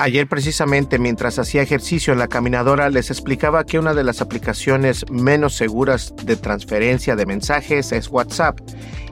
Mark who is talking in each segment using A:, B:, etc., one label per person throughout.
A: Ayer precisamente mientras hacía ejercicio en la caminadora les explicaba que una de las aplicaciones menos seguras de transferencia de mensajes es WhatsApp.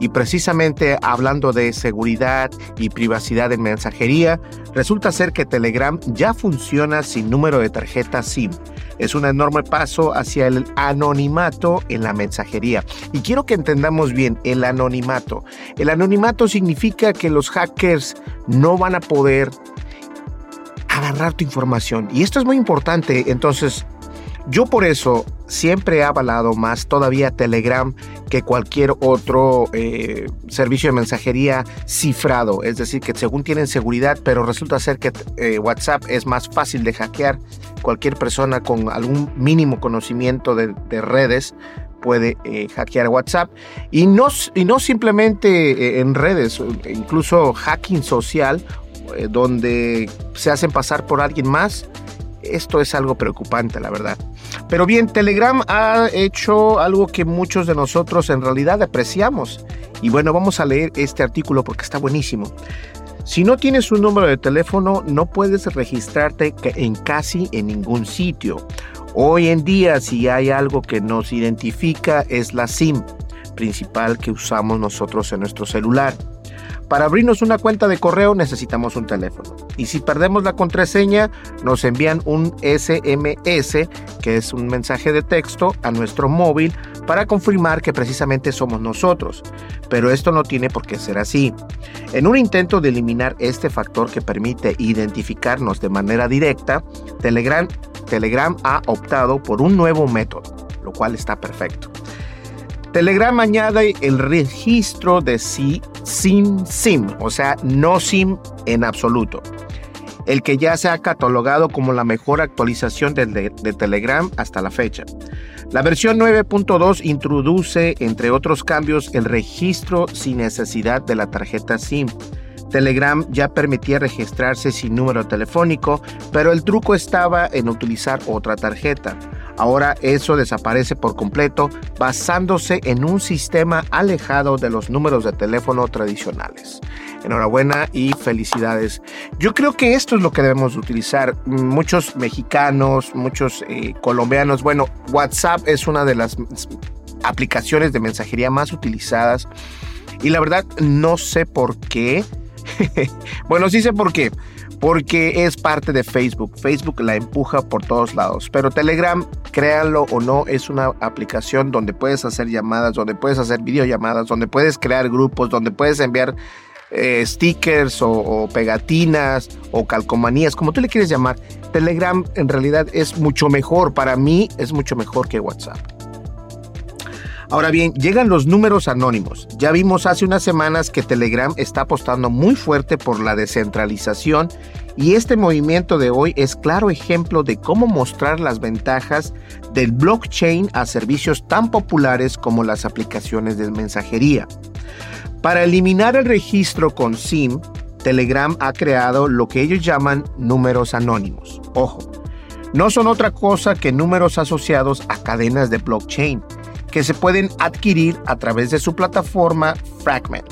A: Y precisamente hablando de seguridad y privacidad en mensajería, resulta ser que Telegram ya funciona sin número de tarjeta SIM. Es un enorme paso hacia el anonimato en la mensajería. Y quiero que entendamos bien el anonimato. El anonimato significa que los hackers no van a poder agarrar tu información. Y esto es muy importante. Entonces, yo por eso siempre he avalado más todavía Telegram que cualquier otro eh, servicio de mensajería cifrado. Es decir, que según tienen seguridad, pero resulta ser que eh, WhatsApp es más fácil de hackear. Cualquier persona con algún mínimo conocimiento de, de redes puede eh, hackear WhatsApp y no, y no simplemente en redes, incluso hacking social eh, donde se hacen pasar por alguien más. Esto es algo preocupante, la verdad. Pero bien, Telegram ha hecho algo que muchos de nosotros en realidad apreciamos. Y bueno, vamos a leer este artículo porque está buenísimo. Si no tienes un número de teléfono, no puedes registrarte en casi en ningún sitio. Hoy en día, si hay algo que nos identifica, es la SIM principal que usamos nosotros en nuestro celular. Para abrirnos una cuenta de correo necesitamos un teléfono. Y si perdemos la contraseña, nos envían un SMS, que es un mensaje de texto, a nuestro móvil para confirmar que precisamente somos nosotros. Pero esto no tiene por qué ser así. En un intento de eliminar este factor que permite identificarnos de manera directa, Telegram, ha optado por un nuevo método, lo cual está perfecto. Telegram añade el registro de sí sin SIM, o sea, no SIM en absoluto. El que ya se ha catalogado como la mejor actualización de, de, de Telegram hasta la fecha. La versión 9.2 introduce, entre otros cambios, el registro sin necesidad de la tarjeta SIM. Telegram ya permitía registrarse sin número telefónico, pero el truco estaba en utilizar otra tarjeta. Ahora eso desaparece por completo basándose en un sistema alejado de los números de teléfono tradicionales. Enhorabuena y felicidades. Yo creo que esto es lo que debemos utilizar. Muchos mexicanos, muchos eh, colombianos, bueno, WhatsApp es una de las aplicaciones de mensajería más utilizadas y la verdad no sé por qué. bueno, sí sé por qué porque es parte de Facebook. Facebook la empuja por todos lados. Pero Telegram, créanlo o no, es una aplicación donde puedes hacer llamadas, donde puedes hacer videollamadas, donde puedes crear grupos, donde puedes enviar eh, stickers o, o, pegatinas o calcomanías, como tú le quieres llamar. Telegram en realidad es mucho mejor. Para mí es mucho mejor que WhatsApp. Ahora bien, llegan los números anónimos. Ya vimos hace unas semanas que Telegram está apostando muy fuerte por la descentralización y este movimiento de hoy es claro ejemplo de cómo mostrar las ventajas del blockchain a servicios tan populares como las aplicaciones de mensajería. Para eliminar el registro con SIM, Telegram ha creado lo que ellos llaman números anónimos. Ojo, no son otra cosa que números asociados a cadenas de blockchain que se pueden adquirir a través de su plataforma Fragment.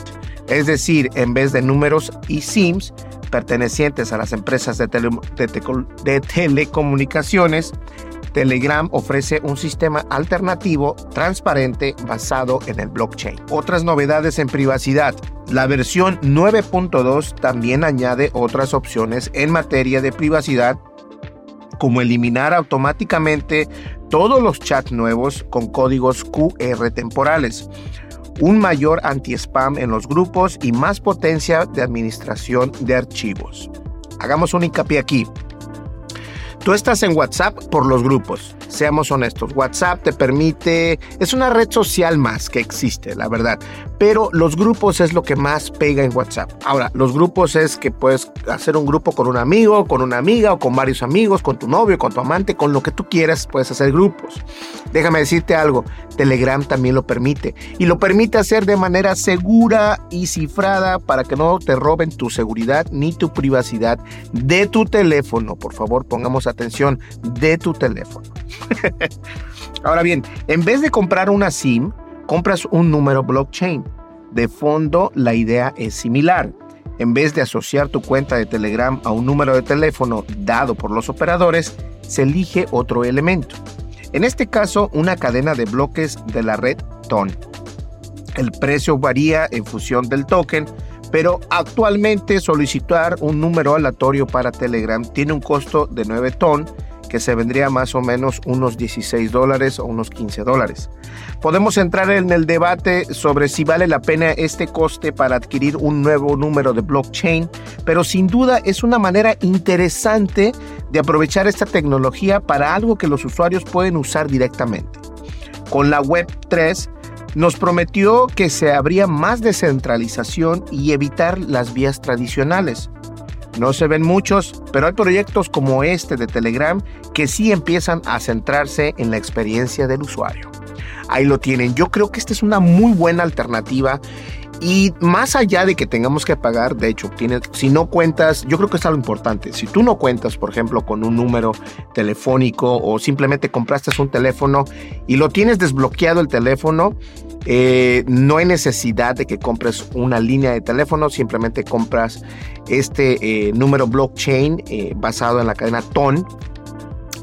A: Es decir, en vez de números y SIMs pertenecientes a las empresas de, telecomunicaciones, Telegram ofrece un sistema alternativo transparente basado en el blockchain. Otras novedades en privacidad. La versión 9.2 también añade otras opciones en materia de privacidad como eliminar automáticamente todos los chats nuevos con códigos QR temporales, un mayor anti-spam en los grupos y más potencia de administración de archivos. Hagamos un hincapié aquí. Tú estás en WhatsApp por los grupos. Seamos honestos, WhatsApp te permite, es una red social más que existe, la verdad. Pero los grupos es lo que más pega en WhatsApp. Ahora, los grupos es que puedes hacer un grupo con un amigo, con una amiga o con varios amigos, con tu novio, con tu amante, con lo que tú quieras, puedes hacer grupos. Déjame decirte algo, Telegram también lo permite y lo permite hacer de manera segura y cifrada para que no te roben tu seguridad ni tu privacidad de tu teléfono. Por favor, pongamos atención de tu teléfono. Ahora bien, en vez de comprar una SIM, compras un número blockchain. De fondo, la idea es similar. En vez de asociar tu cuenta de Telegram a un número de teléfono dado por los operadores, se elige otro elemento. En este caso, una cadena de bloques de la red TON. El precio varía en función del token, pero actualmente solicitar un número aleatorio para Telegram tiene un costo de 9 TON que se vendría más o menos unos 16 dólares o unos 15 dólares. Podemos entrar en el debate sobre si vale la pena este coste para adquirir un nuevo número de blockchain, pero sin duda es una manera interesante de aprovechar esta tecnología para algo que los usuarios pueden usar directamente. Con la Web 3, nos prometió que se habría más descentralización y evitar las vías tradicionales. No se ven muchos, pero hay proyectos como este de Telegram que sí empiezan a centrarse en la experiencia del usuario. Ahí lo tienen. Yo creo que esta es una muy buena alternativa y más allá de que tengamos que pagar, de hecho, tienes, si no cuentas, yo creo que es algo importante. Si tú no cuentas, por ejemplo, con un número telefónico o simplemente compraste un teléfono y lo tienes desbloqueado el teléfono, eh, no hay necesidad de que compres una línea de teléfono, simplemente compras este eh, número blockchain eh, basado en la cadena TON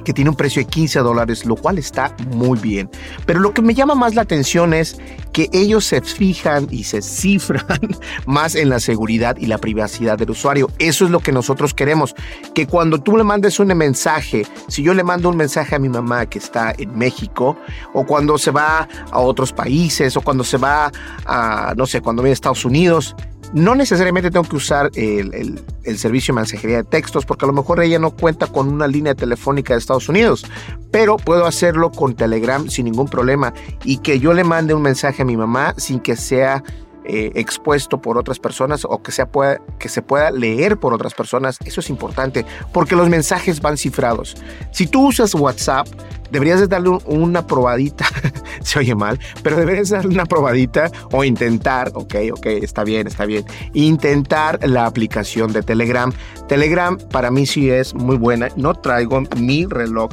A: que tiene un precio de 15 dólares, lo cual está muy bien. Pero lo que me llama más la atención es que ellos se fijan y se cifran más en la seguridad y la privacidad del usuario. Eso es lo que nosotros queremos, que cuando tú le mandes un mensaje, si yo le mando un mensaje a mi mamá que está en México, o cuando se va a otros países, o cuando se va a, no sé, cuando viene a Estados Unidos, no necesariamente tengo que usar el, servicio de mensajería de textos porque a lo mejor ella no cuenta con una línea telefónica de Estados Unidos, pero puedo hacerlo con Telegram sin ningún problema y que yo le mande un mensaje a mi mamá sin que sea eh, expuesto por otras personas o que, sea que se pueda leer por otras personas. Eso es importante porque los mensajes van cifrados. Si tú usas WhatsApp, deberías de darle una probadita, se oye mal, pero deberías darle una probadita o intentar, ok, ok, está bien, está bien, intentar la aplicación de Telegram. Telegram para mí sí es muy buena, no traigo mi reloj,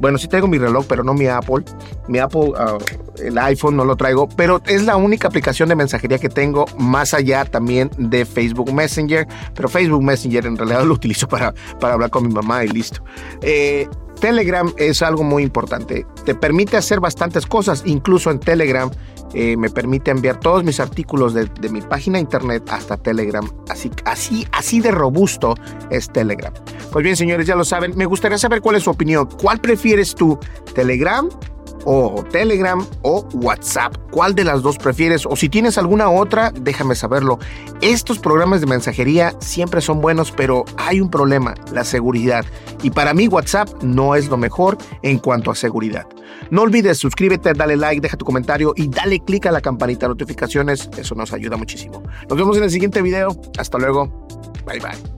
A: bueno, sí traigo mi reloj, pero no mi Apple, mi Apple, ah, el iPhone no lo traigo, pero es la única aplicación de mensajería que tengo más allá también de Facebook Messenger, pero Facebook Messenger en realidad lo utilizo para, para hablar con mi mamá y listo. Eh, Telegram es algo muy importante. Te permite hacer bastantes cosas, incluso en Telegram eh, me permite enviar todos mis artículos de, mi página internet hasta Telegram. Así, así, así de robusto es Telegram. Pues bien, señores, ya lo saben. Me gustaría saber cuál es su opinión. ¿Cuál prefieres tú? ¿Telegram o Telegram o WhatsApp. ¿Cuál de las dos prefieres? O si tienes alguna otra, déjame saberlo. Estos programas de mensajería siempre son buenos, pero hay un problema, la seguridad. Y para mí WhatsApp no es lo mejor en cuanto a seguridad. No olvides suscríbete, dale like, deja tu comentario y dale click a la campanita de notificaciones. Eso nos ayuda muchísimo. Nos vemos en el siguiente video. Hasta luego. Bye bye.